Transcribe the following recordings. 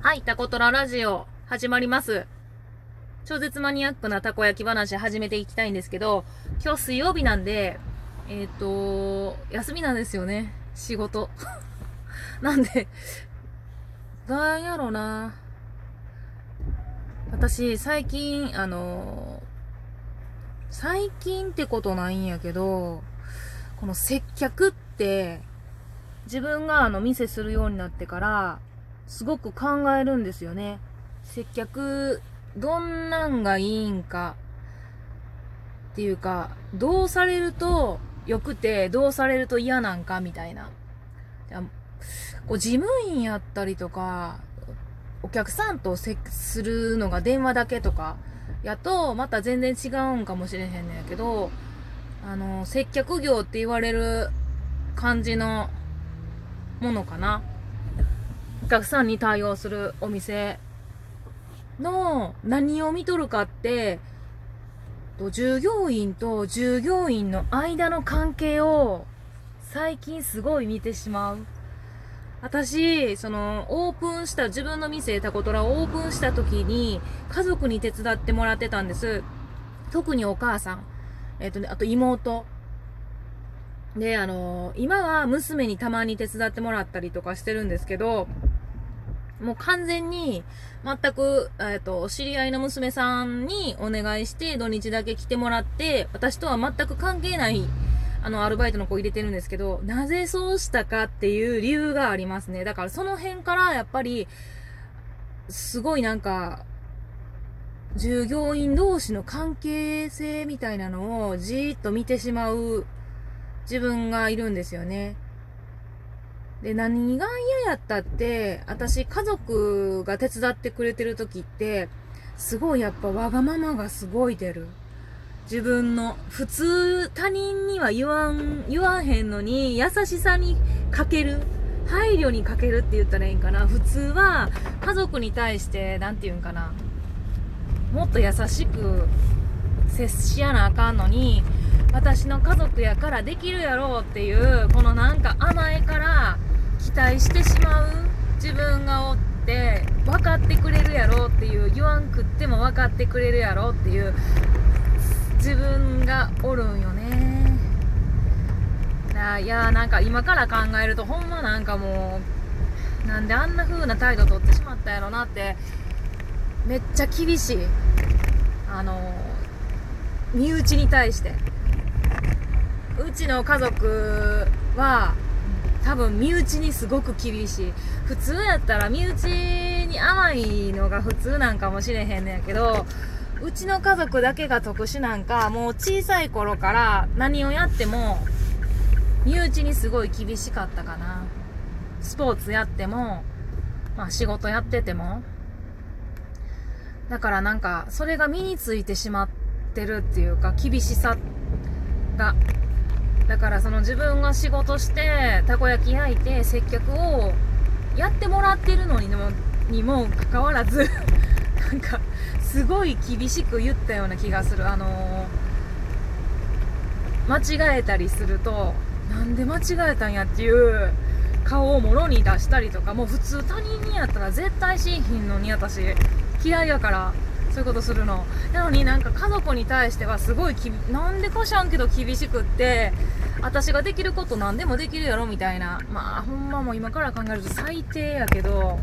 はい、タコトララジオ、始まります。超絶マニアックなたこ焼き話始めていきたいんですけど、今日水曜日なんで、えっ、ー、と、休みなんですよね。仕事。なんで、なんやろな。私、最近、あの、最近ってことないんやけど、この接客って、自分があの店するようになってから、すごく考えるんですよね。接客、どんなんがいいんか、っていうか、どうされると良くて、どうされると嫌なんか、みたいな。こう事務員やったりとか、お客さんと接するのが電話だけとか、やと、また全然違うんかもしれへんねんやけど、あの、接客業って言われる感じのものかな。お客さんに対応するお店の何を見とるかって、従業員と従業員の間の関係を最近すごい見てしまう。私、その、オープンした、自分の店、タコトラをオープンした時に、家族に手伝ってもらってたんです。特にお母さん。えっ、ー、とね、あと妹。で、あのー、今は娘にたまに手伝ってもらったりとかしてるんですけど、もう完全に、全く、えっ、と、知り合いの娘さんにお願いして、土日だけ来てもらって、私とは全く関係ない、あの、アルバイトの子入れてるんですけど、なぜそうしたかっていう理由がありますね。だからその辺から、やっぱり、すごいなんか、従業員同士の関係性みたいなのをじーっと見てしまう自分がいるんですよね。で、何が嫌やったって、私家族が手伝ってくれてる時って、すごいやっぱわがままがすごい出る。自分の、普通他人には言わん、言わへんのに、優しさに欠ける。配慮に欠けるって言ったらいいんかな。普通は家族に対して、なんて言うんかな。もっと優しく接しやなあかんのに、私の家族やからできるやろうっていう、このなんか甘えから、期待してしまう。自分がおって分かってくれるやろうっていう言わんくっても分かってくれるやろうっていう自分がおるんよね。いやなんか今から考えるとほんまなんかもうなんであんな風な態度取ってしまったやろなってめっちゃ厳しい。あの身内に対して。うちの家族は多分身内にすごく厳しい。普通やったら身内に甘いのが普通なんかもしれへんねんけどうちの家族だけが特殊なんかもう小さい頃から何をやっても身内にすごい厳しかったかな。スポーツやってもまあ仕事やってても。だからなんかそれが身についてしまってるっていうか厳しさがだからその自分が仕事してたこ焼き焼いて接客をやってもらってるのにもにもかかわらず なんかすごい厳しく言ったような気がする。あのー、間違えたりするとなんで間違えたんやっていう顔をもろに出したりとかもう普通他人にやったら絶対しんひんのに私嫌いやから。そういうことするの。なのになんか家族に対してはすごいきなんでかしらんけど厳しくって私ができること何でもできるやろみたいな。まあほんまもう今から考えると最低やけど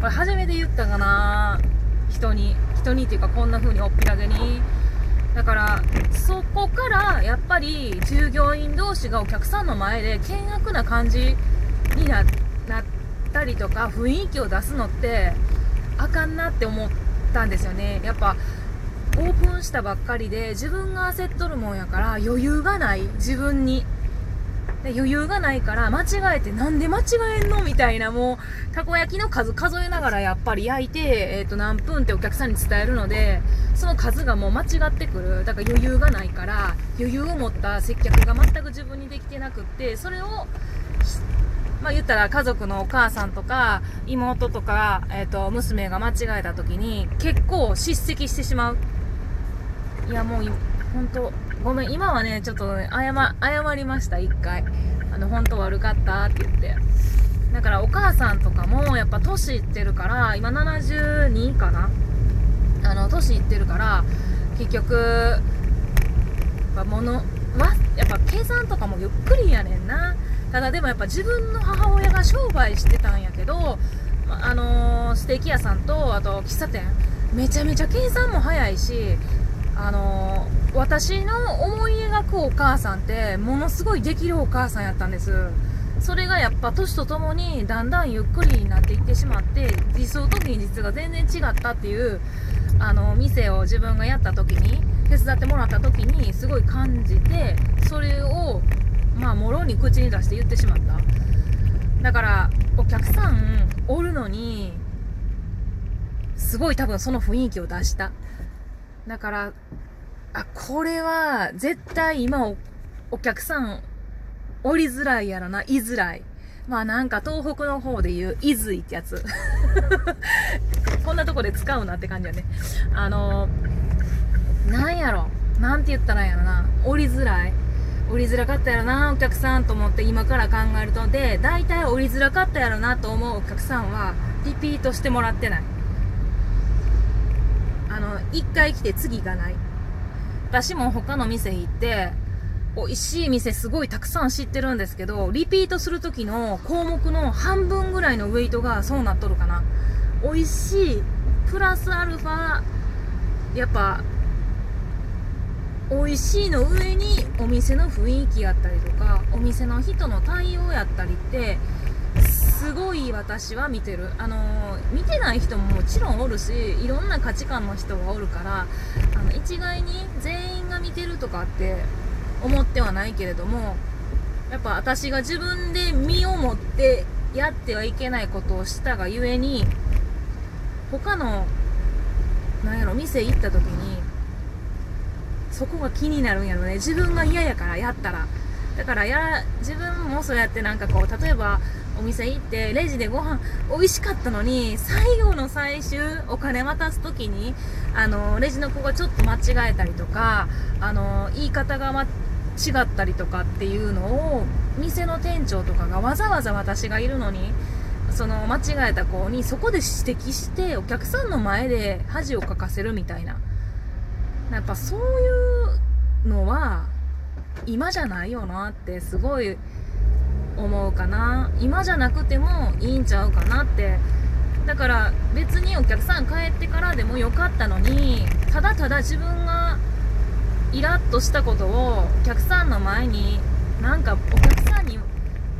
これ初めて言ったかな。人に人にっていうかこんな風におっぴらげに。だからそこからやっぱり従業員同士がお客さんの前で険悪な感じになったりとか雰囲気を出すのってあかんなって思ってたんですよね。やっぱオープンしたばっかりで自分が焦っとるもんやから余裕がない。自分に。で余裕がないから間違えてなんで間違えんの？みたいなもうたこ焼きの数数えながらやっぱり焼いて、えー、と何分ってお客さんに伝えるのでその数がもう間違ってくる。だから余裕がないから余裕を持った接客が全く自分にできてなくってそれをまあ言ったら家族のお母さんとか妹とか、えっ、ー、と娘が間違えた時に結構叱責してしまう。いやもう本当ごめん今はねちょっと、ね、謝謝りました1回。あの本当悪かったって言って。だからお母さんとかもやっぱ年いってるから今72かな。あの年いってるから結局やっぱ物はやっぱ計算とかもゆっくりやねんな。ただでもやっぱ自分の母親が商売してたんやけどあのー、ステーキ屋さんとあと喫茶店。めちゃめちゃ計算も早いしあのー、私の思い描くお母さんってものすごいできるお母さんやったんです。それがやっぱ年とともにだんだんゆっくりになっていってしまって理想と現実が全然違ったっていうあの店を自分がやった時に手伝ってもらった時にすごい感じてそれをまあもろに口に出して言ってしまっただからお客さんおるのにすごい多分その雰囲気を出しただからあこれは絶対今おお客さん降りづらいやろな、居づらい。まあなんか東北の方で言う、いずいってやつ。こんなとこで使うなって感じやね。あの、なんやろ。なんて言ったらやろな。降りづらい。降りづらかったやろな、お客さんと思って今から考えると。で、大体降りづらかったやろなと思うお客さんは、リピートしてもらってない。あの、一回来て次行かない。私も他の店行って、美味しい店すごいたくさん知ってるんですけど、リピートする時の項目の半分ぐらいのウェイトがそうなっとるかな。美味しい、プラスアルファ、やっぱ、美味しいの上にお店の雰囲気やったりとか、お店の人の対応やったりって、すごい私は見てる。あの、見てない人ももちろんおるし、いろんな価値観の人がおるから、あの、一概に全員が見てるとかって思ってはないけれどもやっぱ私が自分で身をもってやってはいけないことをしたがゆえに他のなんやろ店行った時にそこが気になるんやろね。自分が嫌やからやったら。だからや自分もそうやってなんかこう例えばお店行ってレジでご飯美味しかったのに最後の最終お金渡す時にあのレジの子がちょっと間違えたりとかあの言い方が、ま、違ったりとかっていうのを店の店長とかがわざわざ私がいるのにその間違えた子にそこで指摘してお客さんの前で恥をかかせるみたいな。やっぱそういうのは今じゃないよなってすごい思うかな。今じゃなくてもいいんちゃうかなって。だから別にお客さん帰ってからでもよかったのにただただ自分がイラッとしたことをお客さんの前になんかお客さんに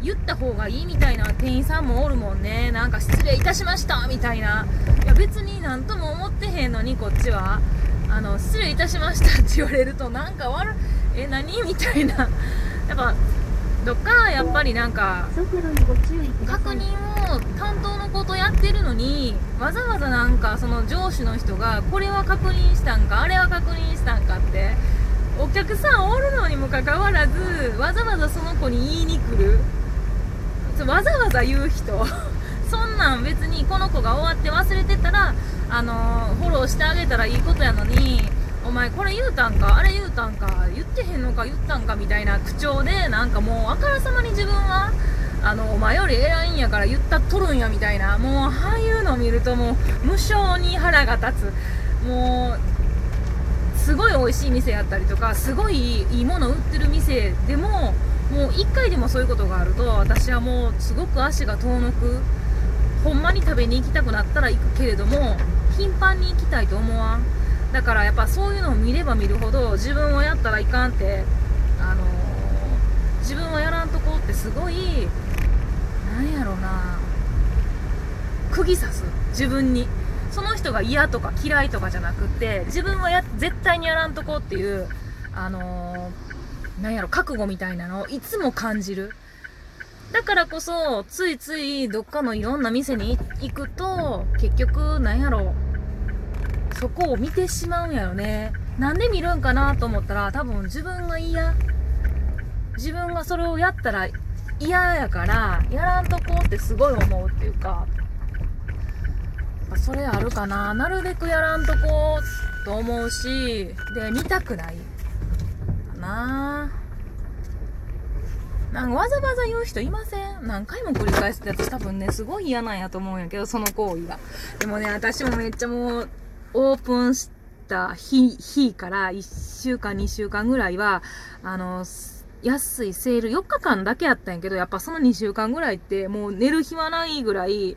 言った方がいいみたいな店員さんもおるもんね。なんか失礼いたしましたみたいな。いや別になんとも思ってへんのにこっちは。あの失礼いたしましたって言われるとなんか悪え何みたいな。やっぱどっかやっぱりなんか確認を担当のことやってるのにわざわざなんかその上司の人がこれは確認したんかあれは確認したんかってお客さんおるのにもかかわらずわざわざその子に言いに来る。わざわざ言う人。そんなん別にこの子が終わって忘れてたらあのフォローしてあげたらいいことやのにお前これ言うたんかあれ言うたんか言ってへんのか言ったんかみたいな口調でなんかもうあからさまに自分はあのお前より偉いんやから言ったっとるんやみたいなもうああいうの見るともう無性に腹が立つ。もうすごい美味しい店やったりとかすごいいいもの売ってる店でももう1回でもそういうことがあると私はもうすごく足が遠のくほんまに食べに行きたくなったら行くけれども頻繁に行きたいと思わん？だからやっぱそういうのを見れば見るほど自分はやったらいかんってあのー、自分はやらんとこってすごいなんやろな釘刺す。自分に。その人が嫌とか嫌いとかじゃなくって自分はや絶対にやらんとこっていうあのー、なんやろ覚悟みたいなのをいつも感じる。だからこそついついどっかのいろんな店に行くと結局なんやろそこを見てしまうんやろね。なんで見るんかなと思ったら多分自分が嫌。自分がそれをやったら嫌やからやらんとこうってすごい思うっていうかそれあるかな。なるべくやらんとこうと思うしで見たくないかな。なんかわざわざ言う人いません？何回も繰り返すって私多分ね、すごい嫌なんやと思うんやけど、その行為が。でもね、私もめっちゃもう、オープンした日、日から1週間、2週間ぐらいは、あの、安いセール4日間だけやったんやけど、やっぱその2週間ぐらいってもう寝る暇ないぐらい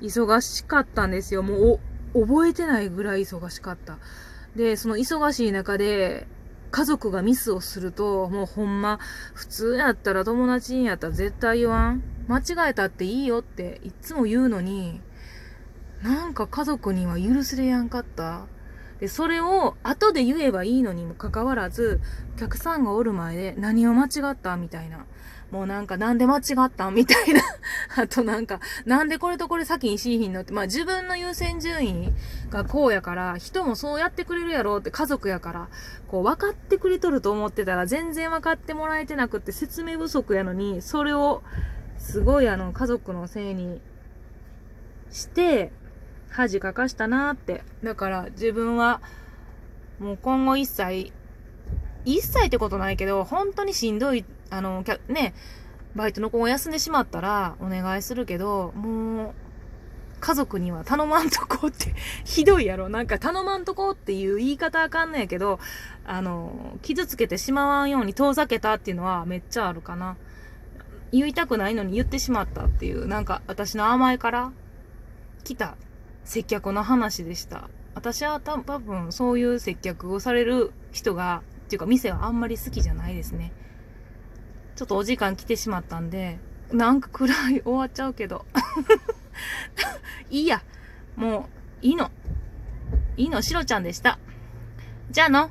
忙しかったんですよ。もう覚えてないぐらい忙しかった。で、その忙しい中で、家族がミスをすると、もうほんま、普通やったら友達にやったら絶対言わん。間違えたっていいよっていつも言うのに、なんか家族には許せれやんかった。で、それを後で言えばいいのにもかかわらず、お客さんがおる前で何を間違った？みたいな。もうなんかなんで間違った？みたいな。あとなんか、なんでこれとこれ先にしいひんのって、まあ自分の優先順位がこうやから、人もそうやってくれるやろうって家族やから、こう分かってくれとると思ってたら全然分かってもらえてなくって説明不足やのに、それをすごいあの家族のせいにして、恥かかしたなって。だから自分はもう今後一切、一切ってことないけど、本当にしんどい、あの、ね、バイトの子を休んでしまったらお願いするけど、もう、家族には頼まんとこって ひどいやろ。なんか頼まんとこっていう言い方あかんねやけど、あの、傷つけてしまわんように遠ざけたっていうのはめっちゃあるかな。言いたくないのに言ってしまったっていう、なんか私の甘えから来た接客の話でした。私は多分そういう接客をされる人が、っていうか店はあんまり好きじゃないですね。ちょっとお時間来てしまったんで、なんか暗い終わっちゃうけど。いいや。もう、いいの。いいの、しろちゃんでした。じゃあの。